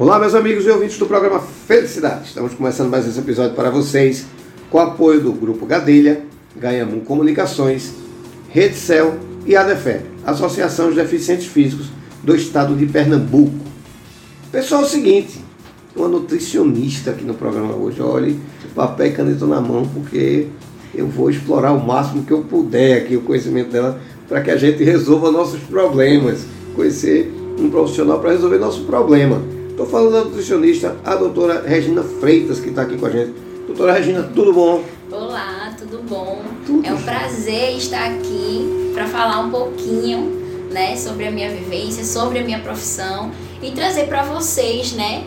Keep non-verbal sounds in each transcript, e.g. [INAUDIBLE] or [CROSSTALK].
Olá, meus amigos e ouvintes do programa Felicidade. Estamos começando mais esse episódio para vocês com o apoio do Grupo Gadelha, Ganhamu Comunicações, Rede Cel e a ADEFEB, Associação dos Deficientes Físicos do Estado de Pernambuco. Pessoal, é o seguinte, uma nutricionista aqui no programa hoje. Olhe, papel e caneta na mão, porque eu vou explorar o máximo que eu puder aqui o conhecimento dela para que a gente resolva nossos problemas. Conhecer um profissional para resolver nosso problema. Estou falando da nutricionista, a doutora Regina Freitas, que está aqui com a gente. Doutora Regina, tudo bom? Olá, tudo bom? Tudo é um prazer estar aqui para falar um pouquinho, né, sobre a minha vivência, sobre a minha profissão e trazer para vocês, né,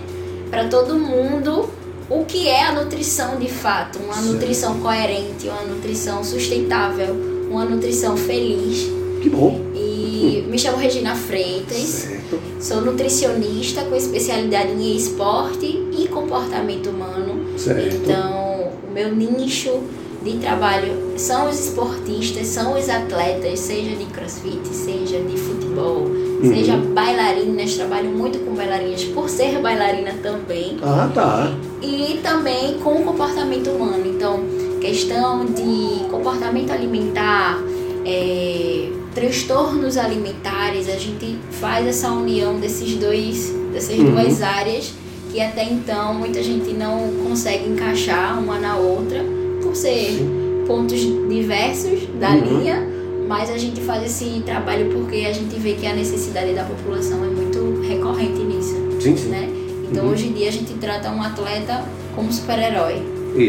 para todo mundo o que é a nutrição de fato, uma Certo. nutrição coerente, uma nutrição sustentável, uma nutrição feliz. Que bom. E me chamo Regina Freitas. Certo. Sou nutricionista com especialidade em esporte e comportamento humano. Certo. Então, o meu nicho de trabalho são os esportistas, são os atletas, seja de crossfit, seja de futebol, Uhum. seja bailarinas. Trabalho muito com bailarinas por ser bailarina também. Ah, tá. E também com o comportamento humano. Então, questão de comportamento alimentar, é, transtornos alimentares, a gente faz essa união desses dois, dessas Uhum. duas áreas que até então muita gente não consegue encaixar uma na outra por ser pontos diversos da Uhum. linha, mas a gente faz esse trabalho porque a gente vê que a necessidade da população é muito recorrente nisso, Sim, sim. né? Então Uhum. hoje em dia a gente trata um atleta como super-herói,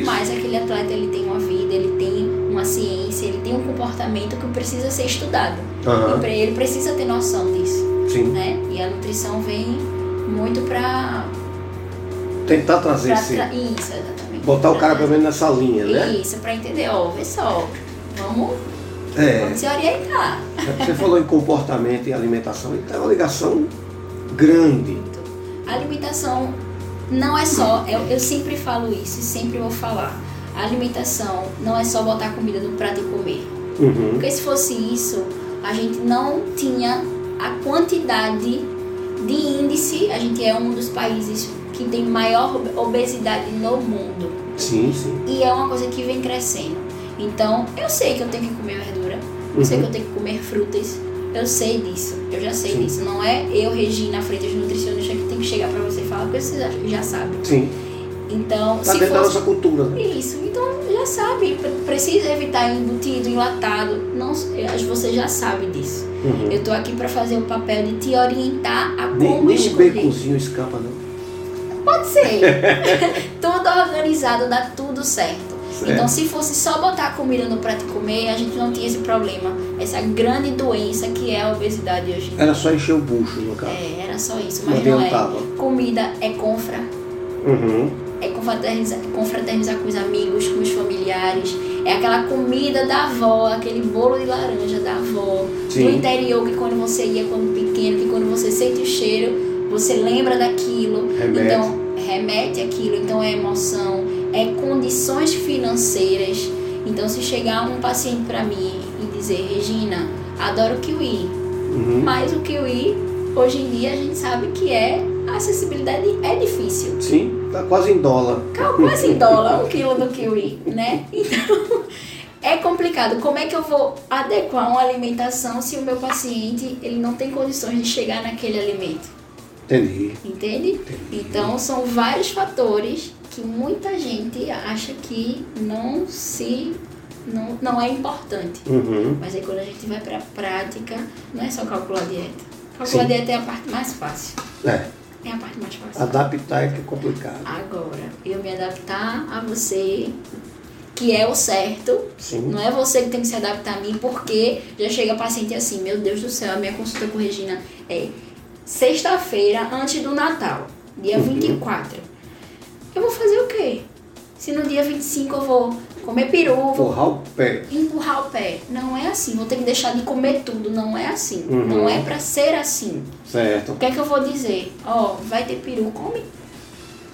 mas aquele atleta ele tem uma vida, ele tem uma ciência, ele tem um comportamento que precisa ser estudado. E Aham. pra ele precisa ter noção disso, Sim. né? E a nutrição vem muito pra, Tentar trazer esse. tra- isso, exatamente. Botar o Pra cara pelo menos nessa linha, né? Isso, pra entender, ó, vê só, vamos, É. vamos se orientar. Você falou em comportamento e alimentação, então é uma ligação grande. A alimentação não é só, eu, eu sempre falo isso e sempre vou falar. A alimentação não é só botar comida no prato e comer. Uhum. Porque se fosse isso, a gente não tinha a quantidade de índice. A gente é um dos países que tem maior obesidade no mundo. Sim, sim. E é uma coisa que vem crescendo. Então, eu sei que eu tenho que comer verdura. Eu sei Uhum. que eu tenho que comer frutas. Eu sei disso. Eu já sei Sim. disso. Não é eu, Regina Freitas, nutricionista, que tem que chegar pra você e falar porque você já, já sabe. Sim. Então, Tá dentro da fosse... nossa cultura, né? Isso, então já sabe, pre- precisa evitar embutido, enlatado, não, que você já sabe disso. Uhum. Eu tô aqui para fazer o papel de te orientar a Nem, como nem o escolher. baconzinho escapa, não. Pode ser. [LAUGHS] tudo organizado, dá tudo certo. Certo. Então, se fosse só botar a comida no prato e comer, a gente não tinha esse problema, essa grande doença que é a obesidade hoje. em dia. Era só encher o bucho, no caso. É, era só isso, Não mas não é. adiantava. Comida é confra, Uhum. É confraternizar, confraternizar com os amigos, com os familiares. É aquela comida da avó, aquele bolo de laranja da avó. Sim. Do interior, que quando você ia quando pequeno, que quando você sente o cheiro, você lembra daquilo. Remete. Então, remete aquilo. Então, é emoção, é condições financeiras. Então, se chegar um paciente para mim e dizer, Regina, adoro kiwi, Uhum. mas o kiwi, hoje em dia, a gente sabe que é, a acessibilidade é difícil. Sim, tá quase em dólar. Quase em dólar um quilo do kiwi, né? Então [LAUGHS] é complicado. Como é que eu vou adequar uma alimentação se o meu paciente ele não tem condições de chegar naquele alimento? Entendi. Entende? Entendi. Então são vários fatores que muita gente acha que não se não, não é importante. Uhum. Mas aí quando a gente vai pra prática, não é só calcular a dieta. Calcular a dieta é a parte mais fácil. É, É a parte mais fácil. adaptar é que é complicado. Agora, eu me adaptar a você, que é o certo, Sim. não é você que tem que se adaptar a mim, porque já chega paciente assim, meu Deus do céu, a minha consulta com Regina é sexta-feira antes do Natal, dia Uhum. 24. Eu vou fazer o quê? Se no dia 25 eu vou comer peru, Empurrar o pé. empurrar o pé. Não é assim, vou ter que deixar de comer tudo, não é assim. Uhum. Não é pra ser assim. Certo. O que é que eu vou dizer? Ó, vai ter peru, come.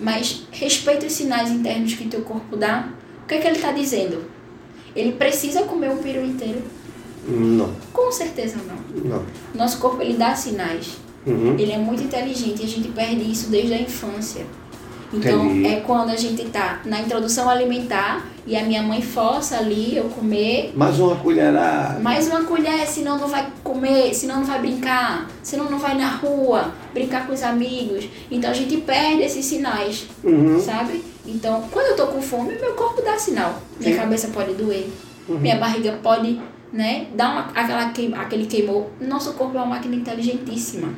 Mas respeita os sinais internos que teu corpo dá. O que é que ele tá dizendo? Ele precisa comer um peru inteiro? Não, Com certeza não. não. Nosso corpo ele dá sinais. Uhum. Ele é muito inteligente e a gente perde isso desde a infância. Então, Entendi. é quando a gente tá na introdução alimentar e a minha mãe força ali eu comer Mais uma colherada. mais uma colher, senão não vai comer, senão não vai brincar, senão não vai na rua, brincar com os amigos. Então a gente perde esses sinais, Uhum. sabe? Então, quando eu tô com fome, meu corpo dá sinal. Minha Sim. cabeça pode doer, Uhum. minha barriga pode, né, dar uma, aquela aquele queimou. Nosso corpo é uma máquina inteligentíssima.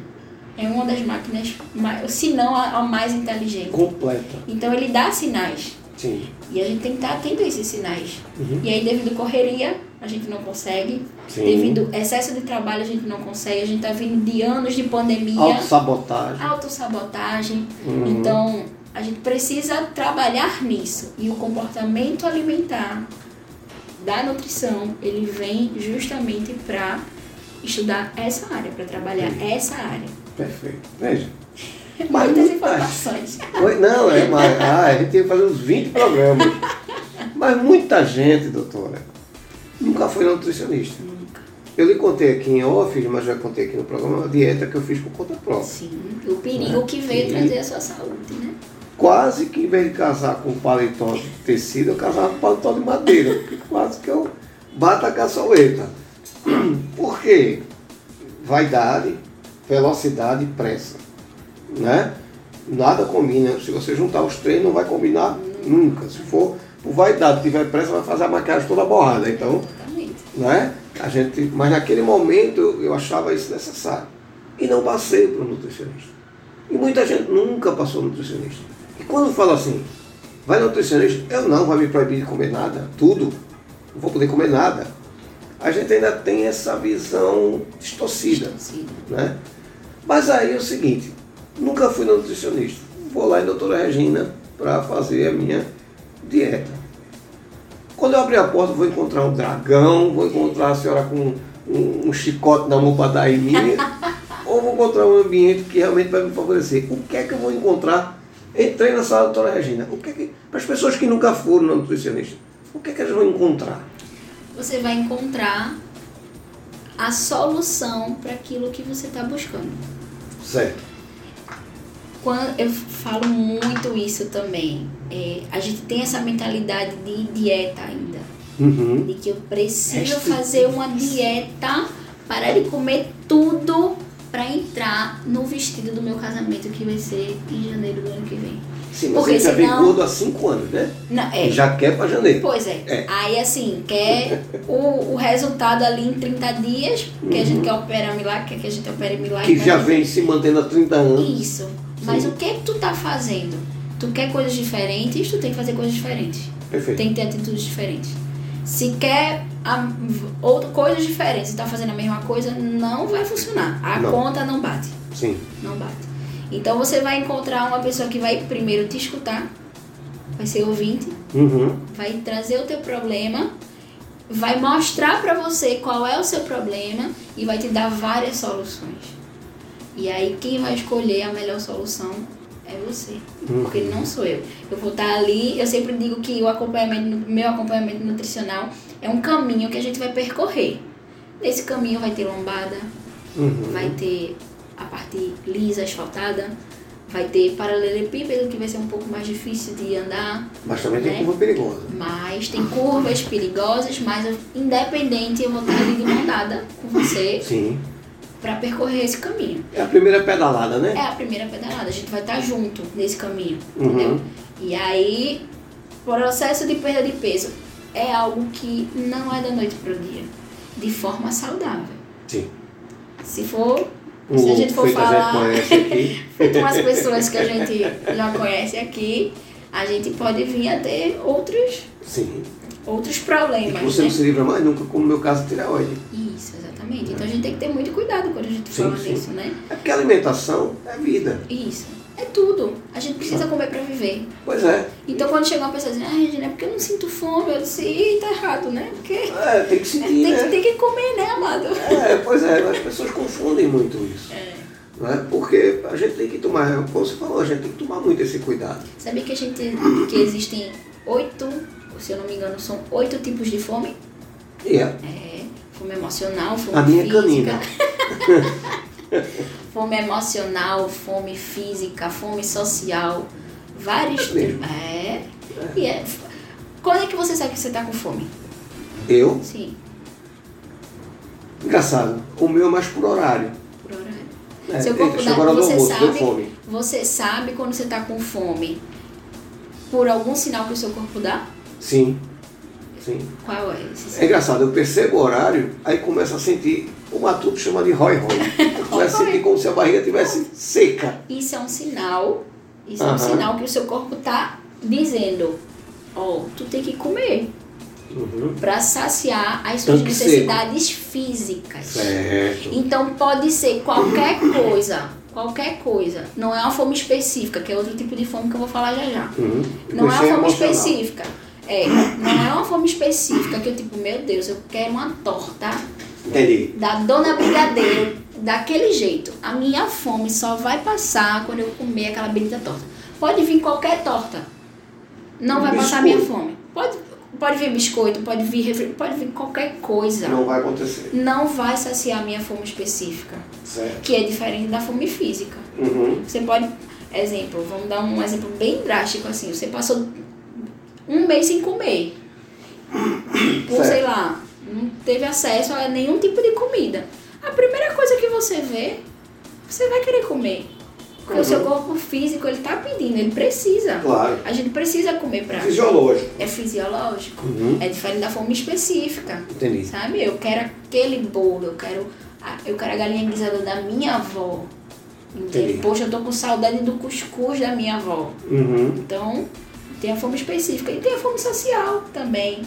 É uma das máquinas, mais, se não a, a mais inteligente. Completa. Então ele dá sinais. Sim. E a gente tem que estar atento a esses sinais. Uhum. E aí, devido à correria, a gente não consegue. Sim. Devido ao excesso de trabalho, a gente não consegue. A gente tá vindo de anos de pandemia, Autossabotagem. autossabotagem. Uhum. Então, a gente precisa trabalhar nisso. E o comportamento alimentar da nutrição, ele vem justamente para estudar essa área, para trabalhar essa área. Perfeito. Veja. Mas Muitas muita- informações. Não, é mais. Ah, a gente tem que fazer uns 20 programas. Mas muita gente, doutora, nunca foi na nutricionista. Nunca. Eu lhe contei aqui em off, mas já contei aqui no programa, a dieta que eu fiz por conta própria. Sim, o perigo que veio trazer a sua saúde, né? Quase que em vez de casar com paletó de tecido, eu casava com paletó de madeira. Porque quase que eu bato a caçoleta. Por quê? Vaidade, velocidade e pressa. Né? Nada combina. Se você juntar os três, não vai combinar nunca. Se for por vaidade, tiver pressa, vai fazer a maquiagem toda borrada. Então, né? A gente, mas naquele momento eu, achava isso necessário. E não passei para o nutricionista. E muita gente nunca passou no nutricionista. E quando fala assim, vai no nutricionista, eu não, vai me proibir de comer nada, tudo, não vou poder comer nada. A gente ainda tem essa visão distorcida. Né? Mas aí é o seguinte, nunca fui nutricionista. Vou lá em doutora Regina para fazer a minha dieta. Quando eu abrir a porta, vou encontrar um dragão, vou encontrar a senhora com um, um chicote na mão para dar em mim, [LAUGHS] ou vou encontrar um ambiente que realmente vai me favorecer. O que é que eu vou encontrar? Entrei na sala da doutora Regina. O que é que, para as pessoas que nunca foram no nutricionista, o que é que elas vão encontrar? Você vai encontrar a solução para aquilo que você está buscando. Certo. Quando eu falo muito isso também, é, a gente tem essa mentalidade de dieta ainda, Uhum. de que eu preciso fazer uma dieta, parar de comer tudo para entrar no vestido do meu casamento que vai ser em janeiro do ano que vem. Sim, mas Porque ele já vem senão- gordo há cinco anos, né? Não, é, E já quer para janeiro. Pois é. É. Aí assim, quer o, o resultado ali em 30 dias, que a gente quer operar milagre, quer que a gente opere milagre. Uhum. Que já mas- vem se mantendo há 30 anos. Isso. Mas Sim. o que é que tu tá fazendo? Tu quer coisas diferentes, tu tem que fazer coisas diferentes. Perfeito. Tem que ter atitudes diferentes. Se quer a, ou, coisas diferentes e tá fazendo a mesma coisa, não vai funcionar. A Não. conta não bate. Sim. Não bate. Então você vai encontrar uma pessoa que vai primeiro te escutar, vai ser ouvinte, Uhum. vai trazer o teu problema, vai mostrar pra você qual é o seu problema e vai te dar várias soluções. E aí quem vai escolher a melhor solução é você, Uhum. porque não sou eu. Eu vou estar ali, eu sempre digo que o acompanhamento, meu acompanhamento nutricional é um caminho que a gente vai percorrer. Nesse caminho vai ter lombada, Uhum. vai ter a parte lisa, asfaltada, vai ter paralelepípedo que vai ser um pouco mais difícil de andar, Mas também tem né? curva perigosa. mas tem curvas perigosas, mas eu- independente eu vou estar ali de mão dada com você Sim. Para percorrer esse caminho. É a primeira pedalada, né? É a primeira pedalada, a gente vai estar junto nesse caminho, Uhum. entendeu? E aí, processo de perda de peso é algo que não é da noite para o dia, de forma saudável. Sim. Se for, O se a gente for falar [LAUGHS] feito umas pessoas que a gente já conhece aqui, a gente pode vir a ter outros, Sim. outros E que problemas, você né? não se livra mais nunca, como no meu caso, tireoide. Isso, exatamente. Então a gente tem que ter muito cuidado quando a gente Sim, fala sim. nisso, né? É porque alimentação é vida. Isso. É tudo. A gente precisa comer pra viver. Pois é. Então quando chega uma pessoa dizendo, ah, Regina, é porque eu não sinto fome, eu disse, Ih, tá errado, né? Porque É, tem que sentir, tem, que, né? tem que comer, né, amado? É, pois é, as pessoas confundem muito isso. É. Não é? Porque a gente tem que tomar, como você falou, a gente tem que tomar muito esse cuidado. Sabia que a gente que existem oito, se eu não me engano, são oito tipos de fome? E é. É, fome emocional, fome A minha é física. canina. [LAUGHS] fome emocional, fome física, fome social, vários É tipos. É. E é. Quando é que você sabe que você tá com fome? Eu, Sim, engraçado, o meu é mais por horário. por horário. É, Seu corpo eita, dá, você almoço, sabe, fome. você sabe quando você tá com fome por algum sinal que o seu corpo dá? Sim, sim. Qual é esse É engraçado, eu percebo o horário, aí começo a sentir, o matuto chama de rói [LAUGHS] rói. Eu começo a sentir como se a barriga estivesse seca. Isso é um sinal, isso é um Aham. sinal que o seu corpo tá dizendo, ó, tu tem que comer Uhum. para saciar as suas Tanque necessidades físicas. Certo. Então pode ser qualquer coisa, qualquer coisa. Não é uma fome específica, que é outro tipo de fome que eu vou falar já já. Uhum. Não é uma fome emocional. específica. É, não é uma fome específica que eu tipo, meu Deus, eu quero uma torta Entendi. da Dona Brigadeiro daquele jeito. A minha fome só vai passar quando eu comer aquela bendita torta. Pode vir qualquer torta. Não vai passar a minha Biscoito. fome. Pode, pode vir biscoito, pode vir refri, pode vir qualquer coisa. Não vai acontecer. Não vai saciar a minha fome específica, Certo. que é diferente da fome física. Uhum. Você pode, exemplo, vamos dar um exemplo bem drástico assim. Você passou um mês sem comer. Por, Certo. sei lá, não teve acesso a nenhum tipo de comida. A primeira coisa que você vê, você vai querer comer. Porque o Uhum. seu corpo físico, ele tá pedindo, ele precisa. Claro. A gente precisa comer pra... Fisiológico. É fisiológico. Uhum. É diferente da fome específica. Entendi. Sabe? Eu quero aquele bolo, eu quero a, eu quero a galinha guisada da minha avó. Entende? Entendi. Poxa, eu tô com saudade do cuscuz da minha avó. Uhum. Então, tem a fome específica. E tem a fome social também.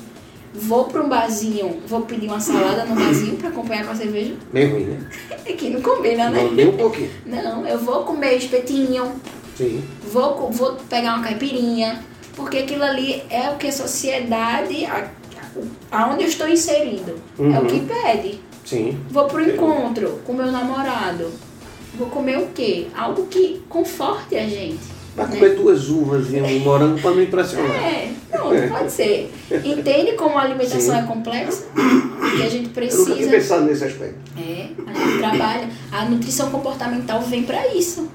Vou pra um barzinho, vou pedir uma salada no barzinho pra acompanhar com a cerveja. Bem ruim, né? [LAUGHS] É que não combina, né? Não, nem um pouquinho. Não, eu vou comer espetinho, Sim. vou, vou pegar uma caipirinha, porque aquilo ali é o que a sociedade, a, aonde eu estou inserido, é o Uhum. que pede. Sim. Vou pro encontro com meu namorado. Vou comer o quê? Algo que conforte a gente. Vai né? comer duas uvas e um morango pra me impressionar. É, pronto, pode ser. Entende como a alimentação Sim. é complexa? Que a gente Eu nunca precisa. pensado nesse aspecto. É, a gente trabalha. A nutrição comportamental vem para isso.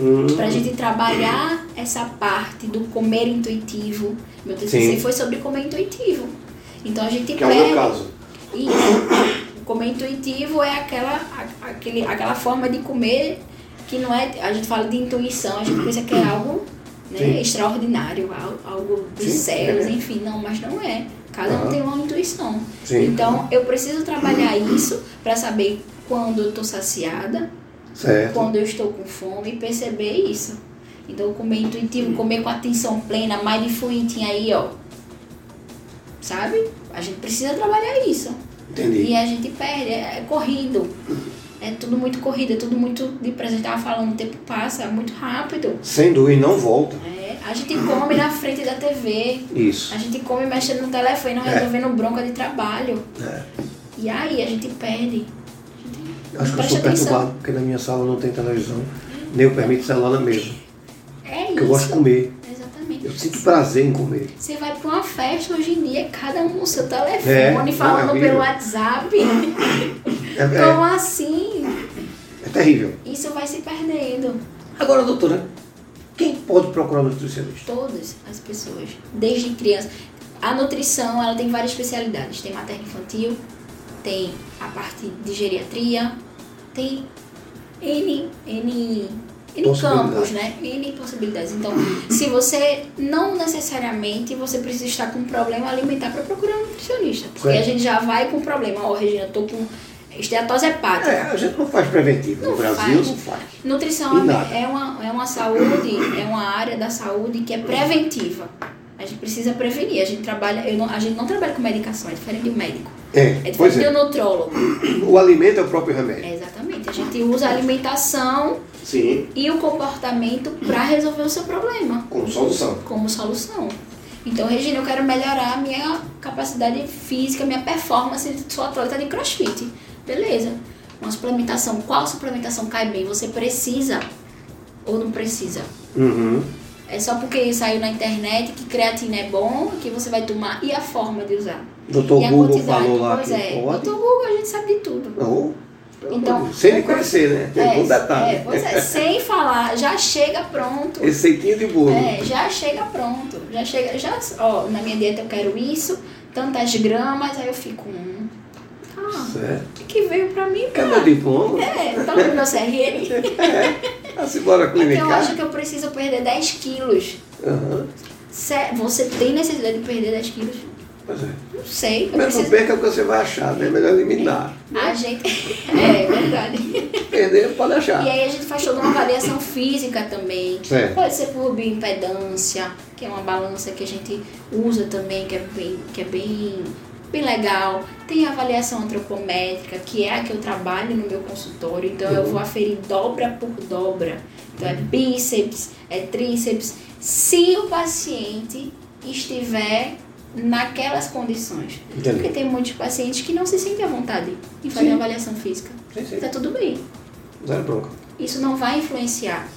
Hum. Pra gente trabalhar essa parte do comer intuitivo. Meu TCC foi sobre comer intuitivo. Então a gente Que é o meu caso. Isso. Comer intuitivo é aquela, a- aquele, aquela forma de comer que não é. A gente fala de intuição, a gente pensa que é algo né, Sim. extraordinário, al- algo dos céus, é. enfim, não, mas não é. Cada um Aham. tem uma intuição. Sim. Então eu preciso trabalhar isso para saber quando eu estou saciada, Certo. quando eu estou com fome e perceber isso. Então, comer intuitivo, comer com atenção plena, mindful eating aí, ó. Sabe? A gente precisa trabalhar isso. Entendi. E a gente perde, é, é corrido. É tudo muito corrido, é tudo muito depressa. A gente tava falando, o tempo passa muito rápido. Sem dúvida, não volta. É, a gente come na frente da TV. Isso. A gente come mexendo no telefone, não É. resolvendo bronca de trabalho. É. E aí a gente perde. Acho que eu sou atenção. perturbado, porque na minha sala não tem televisão. Nem eu permito celular na mesa. É isso. Porque eu gosto de comer. Exatamente. Eu sinto prazer em comer. Você vai pra uma festa hoje em dia, cada um no seu telefone, É, não, é falando pelo WhatsApp. [LAUGHS] É, Como é, assim? é terrível. Isso vai se perdendo. Agora, doutora, quem pode procurar um nutricionista? Todas as pessoas, desde criança. A nutrição, ela tem várias especialidades. Tem materno infantil, tem a parte de geriatria, tem N, N, N campos, né? N possibilidades. Então, se você não necessariamente você precisa estar com um problema alimentar para procurar um nutricionista. Porque Certo. a gente já vai com problema. Ó, Regina, eu tô com esteatose hepática. É, a gente não faz preventivo. No Não Brasil faz. não faz. Nutrição é uma, é uma saúde, é uma área da saúde que é preventiva. A gente precisa prevenir. A gente trabalha, não, a gente não trabalha com medicação, é diferente do médico. É, É pois diferente é. do nutrólogo. O alimento é o próprio remédio. É, exatamente. A gente usa a alimentação Sim, e o comportamento para resolver o seu problema com solução. como solução. Então, Regina, eu quero melhorar a minha capacidade física, minha performance. Sou atleta de crossfit. Beleza. Uma suplementação. Qual suplementação cai bem? Você precisa ou não precisa? Uhum. É só porque saiu na internet que creatina é bom que você vai tomar e a forma de usar. Doutor e a Google falou lá pois que é. pode. Doutor Google, a gente sabe de tudo. Não, Então, sem cons- conhecer, né? Tem É, um detalhe. é, pois é, sem falar, já chega pronto. Receitinha de bolo. É, já chega pronto. Já chega, já, ó, na minha dieta eu quero isso, tantas gramas, aí eu fico, hum, Certo. o que, que veio pra mim, cara? meu diploma? É, toma meu CRM. [LAUGHS] É. Assim, bora Porque eu clinicar. acho que eu preciso perder 10 quilos. Sé- Você tem necessidade de perder 10 quilos? Pois é. Não sei. Eu Mas não preciso... perca o que você vai achar, né? Melhor eliminar. A gente. [LAUGHS] É, verdade. Perder pode achar. E aí a gente faz toda uma avaliação física também. Certo. Pode ser por bioimpedância, que é uma balança que a gente usa também, que é bem, que é bem, bem legal. Tem a avaliação antropométrica, que é a que eu trabalho no meu consultório. Então eu vou aferir dobra por dobra. Então é bíceps, é tríceps. Se o paciente estiver naquelas condições. Entendi. Porque tem muitos pacientes que não se sentem à vontade em fazer Sim. avaliação física. Sim, sim. Tá tudo bem. Zero bronca. Isso não vai influenciar.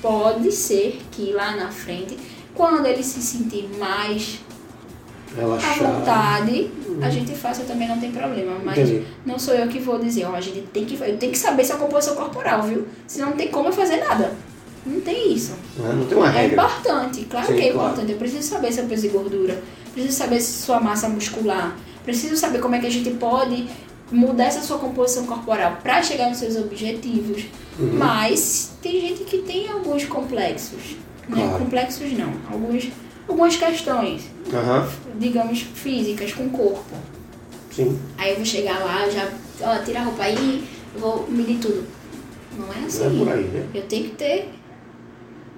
Pode ser que lá na frente, quando ele se sentir mais à Relaxar. vontade, a gente faça também, não tem problema. Mas Entendi. não sou eu que vou dizer, ó, a gente tem que, eu tenho que saber sua composição corporal, viu? Senão não tem como eu fazer nada. Não tem isso. Né? Não tem uma É regra. importante, claro Sim, que é claro. importante. Eu preciso saber seu peso e gordura, preciso saber sua massa muscular, preciso saber como é que a gente pode mudar essa sua composição corporal para chegar nos seus objetivos. Uhum. Mas tem gente que tem alguns complexos, né? Claro. Complexos não, alguns, algumas questões, Aham. digamos, físicas com o corpo. Sim. Aí eu vou chegar lá, já, ó, tira a roupa aí, eu vou medir tudo. Não é assim. Não é aí, né? Eu tenho que ter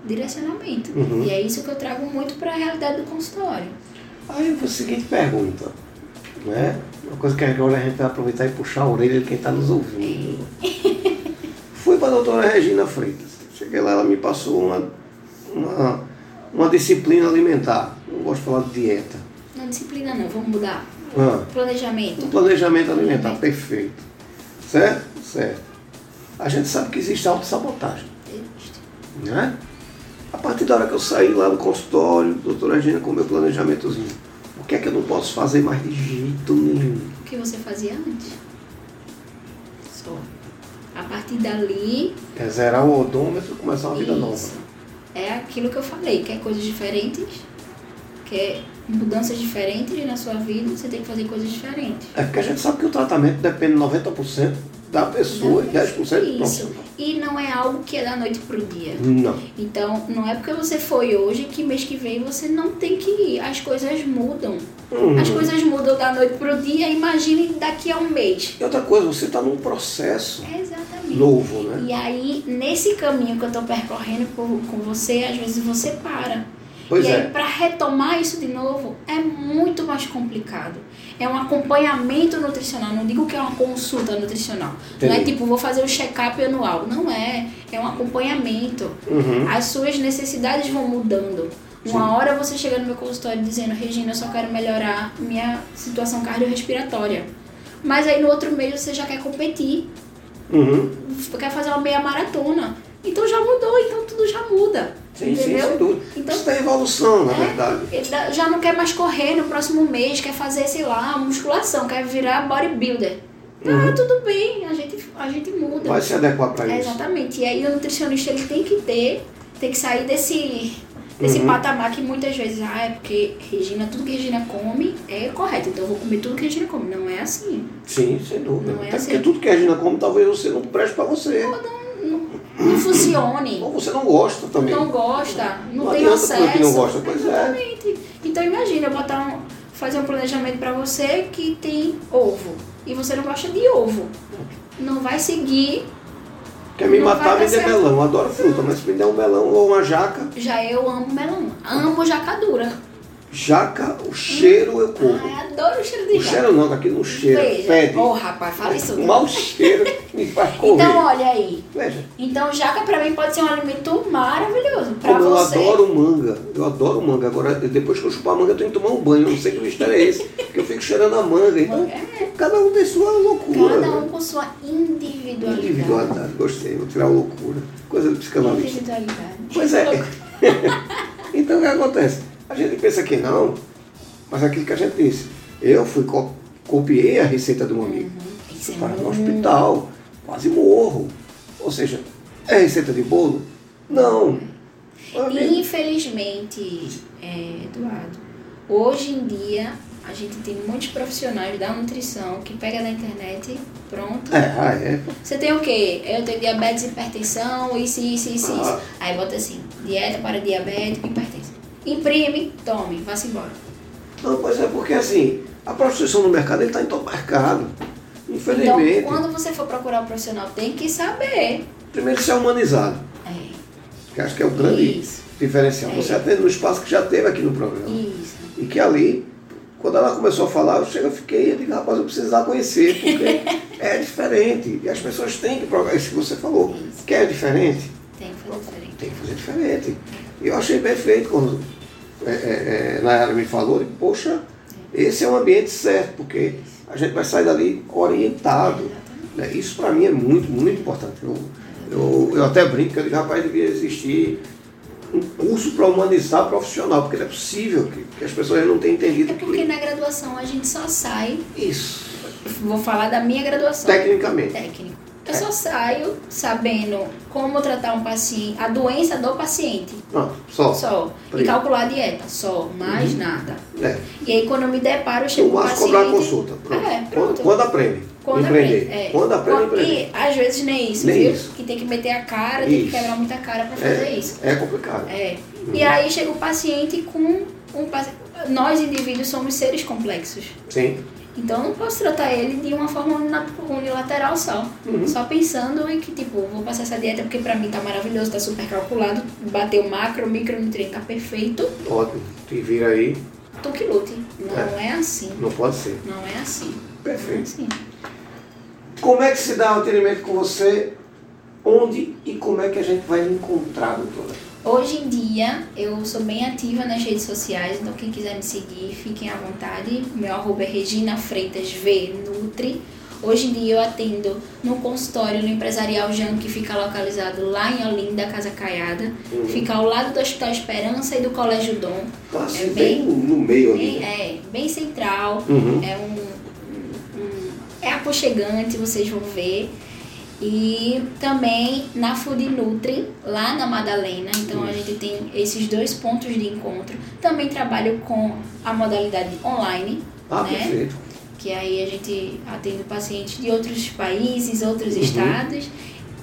direcionamento. Uhum. E é isso que eu trago muito para a realidade do consultório. Aí a seguinte pergunta. Né? Uma coisa que agora a gente vai aproveitar e puxar a orelha de quem está nos ouvindo. [LAUGHS] Fui para a doutora Regina Freitas. Cheguei lá, ela me passou uma, uma, uma disciplina alimentar. Não gosto de falar de dieta. Não disciplina não, vamos mudar. Ah, Planejamento. um planejamento alimentar perfeito. Certo? Certo. A gente sabe que existe autossabotagem. né? A partir da hora que eu saí lá do consultório, doutora Regina, com o meu planejamentozinho, o que é que eu não posso fazer mais de jeito nenhum? O que você fazia antes. Só. A partir dali. É zerar o odômetro e começar uma vida nova. É aquilo que eu falei, quer coisas diferentes, quer mudanças diferentes na sua vida, você tem que fazer coisas diferentes. É porque a gente sabe que o tratamento depende 90% da pessoa e 10% do Isso. E não é algo que é da noite pro dia. Não. Então, não é porque você foi hoje que mês que vem você não tem que ir. As coisas mudam. Hum. As coisas mudam da noite pro dia, imagine daqui a um mês. E outra coisa, você está num processo Exatamente. Novo, né? E aí, nesse caminho que eu tô percorrendo com, com você, às vezes você para. Pois e é. aí, para retomar isso de novo, é muito mais complicado. É um acompanhamento nutricional. Não digo que é uma consulta nutricional. Não é Entendi. tipo, vou fazer o check-up anual. Não é. É um acompanhamento. Uhum. As suas necessidades vão mudando. Uma hora você chega no meu consultório dizendo, Regina, eu só quero melhorar minha situação cardiorrespiratória. Mas aí no outro mês você já quer competir, Uhum. quer fazer uma meia maratona. Então já mudou, então tudo já muda. Sim, sim, entendeu? sem dúvida. Então- Isso tem evolução, na É. verdade. Já não quer mais correr no próximo mês, quer fazer, sei lá, musculação, quer virar bodybuilder. Tá, Uhum. tudo bem, a gente, a gente muda. Vai se adequar para É, isso. exatamente. E aí o nutricionista ele tem que ter, tem que sair desse, desse Uhum. patamar que muitas vezes, ah, é porque Regina, tudo que Regina come é correto, então eu vou comer tudo que Regina come. Não é assim. Sim, sem dúvida. Não é Até assim. porque tudo que Regina come, talvez você não preste para você. Não funcione. Ou você não gosta também. Não gosta, não, Não tem acesso. porque não gosta, pois é. Exatamente. Então imagina eu botar um, fazer um planejamento pra você que tem ovo e você não gosta de ovo. Não vai seguir. Quer me Não matar, me dê certo. melão. Eu adoro fruta, mas se me der um melão ou uma jaca, Já eu amo melão. Amo jacadura. Jaca, o cheiro eu como. Ai, adoro o cheiro de o jaca. cheiro não, daqui não cheira, Veja. fede. Ô, rapaz, fala isso. o mau cheiro me faz correr. Então, olha aí. Veja, Então, jaca pra mim pode ser um alimento maravilhoso. Pra como eu você. adoro manga, eu adoro manga. Agora, depois que eu chupar a manga, eu tenho que tomar um banho. Eu não sei que mistério é esse, porque eu fico cheirando a manga. Então, É, cada um tem sua loucura. cada um né? com sua individualidade. Individualidade, gostei. Vou tirar a loucura. Coisa do psicanalista. Individualidade. Pois é. [LAUGHS] então o que acontece? A gente pensa que não, mas aquilo que a gente disse. Eu fui co- copiei a receita de um amigo. É Para no hospital. quase morro. Ou seja, é receita de bolo? Não. Infelizmente, é, Eduardo, hoje em dia a gente tem muitos profissionais da nutrição que pega na internet, pronto. É, ah, é. Você tem o quê? Eu tenho diabetes, hipertensão, isso, isso, isso, ah. isso. Aí bota assim, dieta para diabético, hipertensão. Imprime, tome, vá-se embora. Não, pois é, porque assim, a prostituição no mercado está em todo mercado. Infelizmente. Então, quando você for procurar um profissional, tem que saber. Primeiro, ser humanizado. É. Que acho que é o grande Isso. diferencial. É. Você atende no espaço que já teve aqui no programa. Isso. E que ali quando ela começou a falar, eu chego, fiquei, eu digo, rapaz, eu precisava conhecer, porque [LAUGHS] é diferente. E as pessoas têm que provar isso que você falou. Isso. Quer diferente? Tem que fazer diferente. Tem que fazer diferente. E eu achei perfeito quando é, é, é Nayara me falou, digo, poxa, esse é um ambiente certo, porque a gente vai sair dali orientado. Né? Isso para mim é muito, muito importante. Eu, eu, eu até brinco, eu digo, rapaz, devia existir um curso para humanizar profissional, porque não é possível que, que as pessoas não tenham entendido. É porque que... na graduação a gente só sai. Isso. Vou falar da minha graduação. Tecnicamente. Técnico. Eu só saio sabendo como tratar um paciente, a doença do paciente. Pronto, só. Só. E calcular a dieta, só, mais uhum. nada. É. E aí quando eu me deparo, eu chego com o paciente. cobrar consulta. Pronto. É, pronto. Quando, quando aprende. Quando empreender. Aprende, é. Quando aprende, empreender. E às vezes nem isso, nem viu? Isso. Que tem que meter a cara, isso. tem que quebrar muita cara para fazer é, isso. É complicado. É. Uhum. E aí chega o paciente com um nós indivíduos somos seres complexos. Sim. Então eu não posso tratar ele de uma forma unilateral só. Uhum. Só pensando em que, tipo, vou passar essa dieta porque pra mim tá maravilhoso, tá super calculado, bateu macro, micronutriente, tá perfeito. Ótimo. Te vira aí. Tu que lute. Não é. é. assim. Não pode ser. Não é assim. Perfeito. É assim. Como é que se dá o atendimento com você? Onde e como é que a gente vai encontrar, doutora? Hoje em dia eu sou bem ativa nas redes sociais, então quem quiser me seguir, fiquem à vontade. Meu arroba é Regina Freitas V Nutri. Hoje em dia eu atendo no consultório no Empresarial Jean, que fica localizado lá em Olinda, Casa Caiada. Uhum. Fica ao lado do Hospital Esperança e do Colégio Dom. Nossa, é bem, bem no meio ali. Bem, é, bem central. Uhum. É um, um, um, É aconchegante, vocês vão ver. E também na Food Nutri, lá na Madalena. Então a gente tem esses dois pontos de encontro. Também trabalho com a modalidade online. Ah, né? perfeito. Que aí a gente atende pacientes de outros países, outros uhum. estados.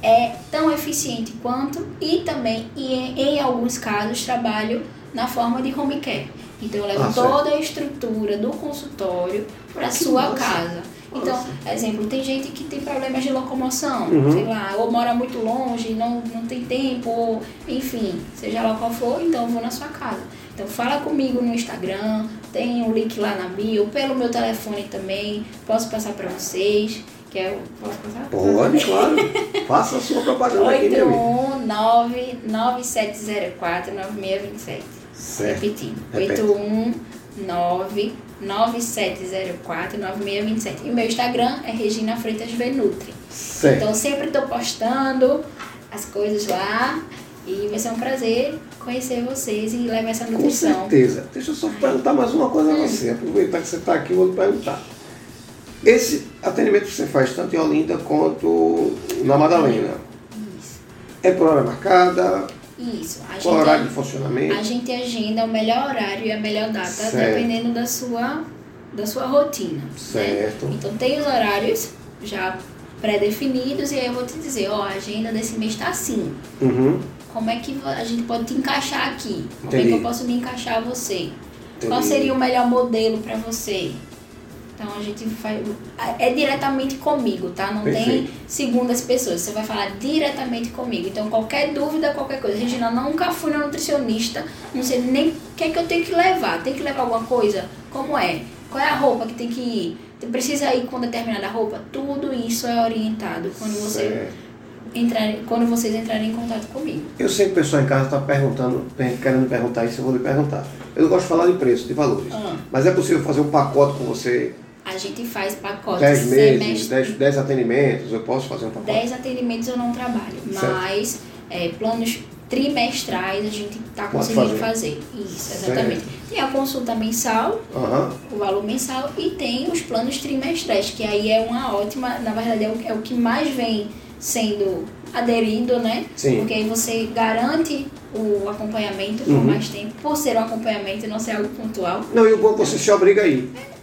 É tão eficiente quanto e também, em, em alguns casos, trabalho na forma de home care. Então eu levo ah, toda a estrutura do consultório para sua massa. casa. Então, exemplo, tem gente que tem problemas de locomoção, uhum. sei lá, ou mora muito longe, não, não tem tempo, ou, enfim, seja lá qual for, então eu vou na sua casa. Então fala comigo no Instagram, tem um link lá na bio, pelo meu telefone também, posso passar para vocês. Quer, posso passar? Pode, claro. [LAUGHS] Faça a sua propaganda aqui, 819-9704-9627. Repetindo. 819 9704-9627. E o meu Instagram é Regina Freitas Venutri. Certo. Então sempre estou postando as coisas lá e vai ser um prazer conhecer vocês e levar essa nutrição. Com certeza. Deixa eu só perguntar mais uma coisa hum. a você. Aproveitar que você está aqui, eu vou perguntar. Esse atendimento que você faz tanto em Olinda quanto na Madalena, Isso. é por hora marcada? Isso. A Qual gente, horário de funcionamento? A gente agenda o melhor horário e a melhor data, certo. dependendo da sua, da sua rotina. Né? Certo. Né? Então tem os horários já pré-definidos e aí eu vou te dizer, ó, a agenda desse mês está assim. Uhum. Como é que a gente pode te encaixar aqui? Como Entendi. é que eu posso me encaixar você? Entendi. Qual seria o melhor modelo para você? Então a gente faz. É diretamente comigo, tá? Não Perfeito. tem segundas pessoas. Você vai falar diretamente comigo. Então qualquer dúvida, qualquer coisa. Regina, nunca fui na nutricionista, não sei nem o que é que eu tenho que levar. Tem que levar alguma coisa? Como é? Qual é a roupa que tem que ir? Precisa ir com determinada roupa? Tudo isso é orientado quando você. Entrar, quando vocês entrarem em contato comigo. Eu sei que o pessoal em casa está perguntando, querendo perguntar isso, eu vou lhe perguntar. Eu não gosto de falar de preço, de valores. Ah. Mas é possível fazer um pacote com você a gente faz pacotes 10 meses, 10, 10 atendimentos, eu posso fazer um pacote? 10 atendimentos eu não trabalho, mas é, planos trimestrais a gente está conseguindo fazer. Isso, exatamente. Tem a consulta mensal, Aham. o valor mensal, e tem os planos trimestrais, que aí é uma ótima, na verdade é o, é o que mais vem sendo aderido, né? Sim. Porque aí você garante o acompanhamento por Uhum. mais tempo, por ser um acompanhamento e não ser algo pontual. Não, e o bom que você se obriga aí. É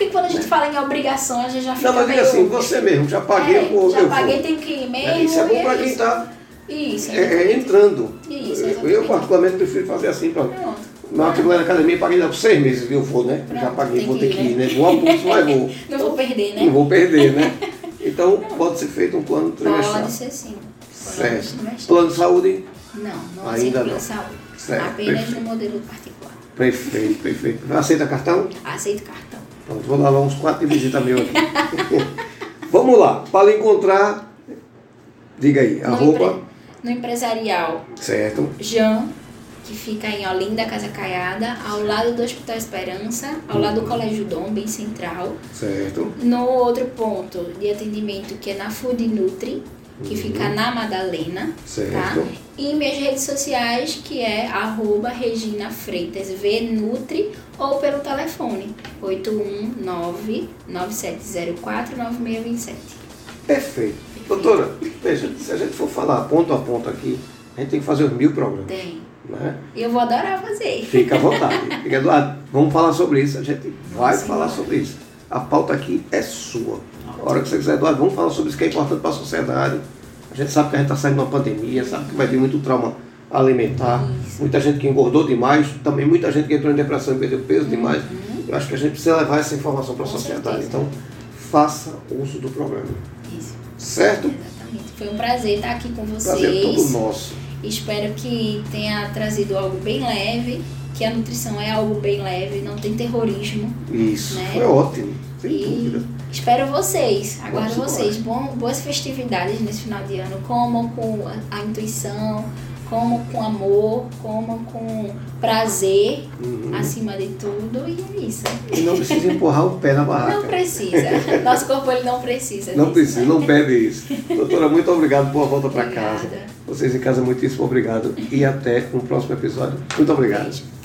porque quando a gente fala em obrigação, a gente já fica Não, mas diga meio... assim, você mesmo, já paguei, É, eu já eu paguei, vou. tenho que ir mesmo. É, isso é bom para quem isso. está é, é, entrando. Isso, eu, particularmente, prefiro fazer assim, pronto. Pronto. Na academia, paguei por seis meses, eu vou, né? Pronto, já paguei, tem vou ter que ir, ir, né? Vou ao curso, mas vou. [LAUGHS] Não vou perder, né? Não vou perder, né? [LAUGHS] Então, pode ser feito um plano trimestral. Pode ser sim. Certo. Plano de saúde? Não, não Ainda aceito não. plano de saúde. Certo, Apenas perfeito. no modelo particular. Perfeito, perfeito. Aceita cartão? Aceito cartão. Pronto, vou lavar uns quatro de visita meu aqui. [LAUGHS] Vamos lá, para encontrar, diga aí, No, arroba, empre- no empresarial, certo, Jan, que fica em Olinda, Casa Caiada, ao lado do Hospital Esperança, ao lado do Colégio Dom, bem central. certo, No outro ponto de atendimento, que é na Food Nutri, que fica na Madalena, tá? certo, E minhas redes sociais, que é arroba Regina Freitas Vnutri ou pelo telefone 819-9704-9627. perfeito. Doutora, veja, se a gente for falar ponto a ponto aqui, a gente tem que fazer os mil programas, Tem. né? E eu vou adorar fazer. Fica à vontade. [LAUGHS] Fica, Eduardo, vamos falar sobre isso, a gente vai Vamos falar sobre isso. A pauta aqui é sua. A hora que você quiser, Eduardo, vamos falar sobre isso que é importante para a sociedade. A gente sabe que a gente está saindo de uma pandemia, sabe que vai vir muito trauma alimentar, Isso. muita gente que engordou demais, também muita gente que entrou em depressão e perdeu peso demais. Uhum. Eu acho que a gente precisa levar essa informação para a sociedade. certeza. Então, faça uso do programa. Isso. Certo? Exatamente. Foi um prazer estar aqui com Prazer é todo vocês. nosso. Espero que tenha trazido algo bem leve, que a nutrição é algo bem leve, não tem terrorismo. Isso, Né? foi ótimo, sem E dúvida. espero vocês, aguardo Vamos vocês. Bom, boas festividades nesse final de ano. Comam com a intuição, comam com amor, comam com prazer, Uhum. acima de tudo. E é isso. E não precisa empurrar o pé na barraca. Não precisa. Nosso corpo ele não precisa. Não disso. precisa, não pede isso. Doutora, muito obrigado. Boa volta para casa. Vocês em casa, muitíssimo obrigado. E até um próximo episódio. Muito obrigado. Beijo.